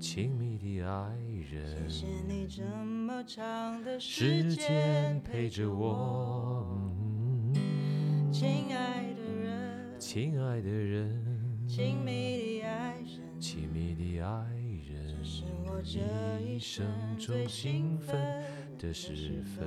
亲密的爱人。谢谢你这么长的时间陪着我，亲爱的人，亲爱的人，亲密的爱人，亲密的爱人，这是我这一生最兴奋的时分。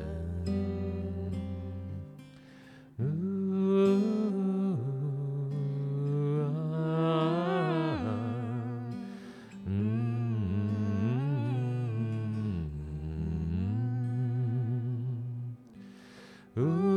Ooh.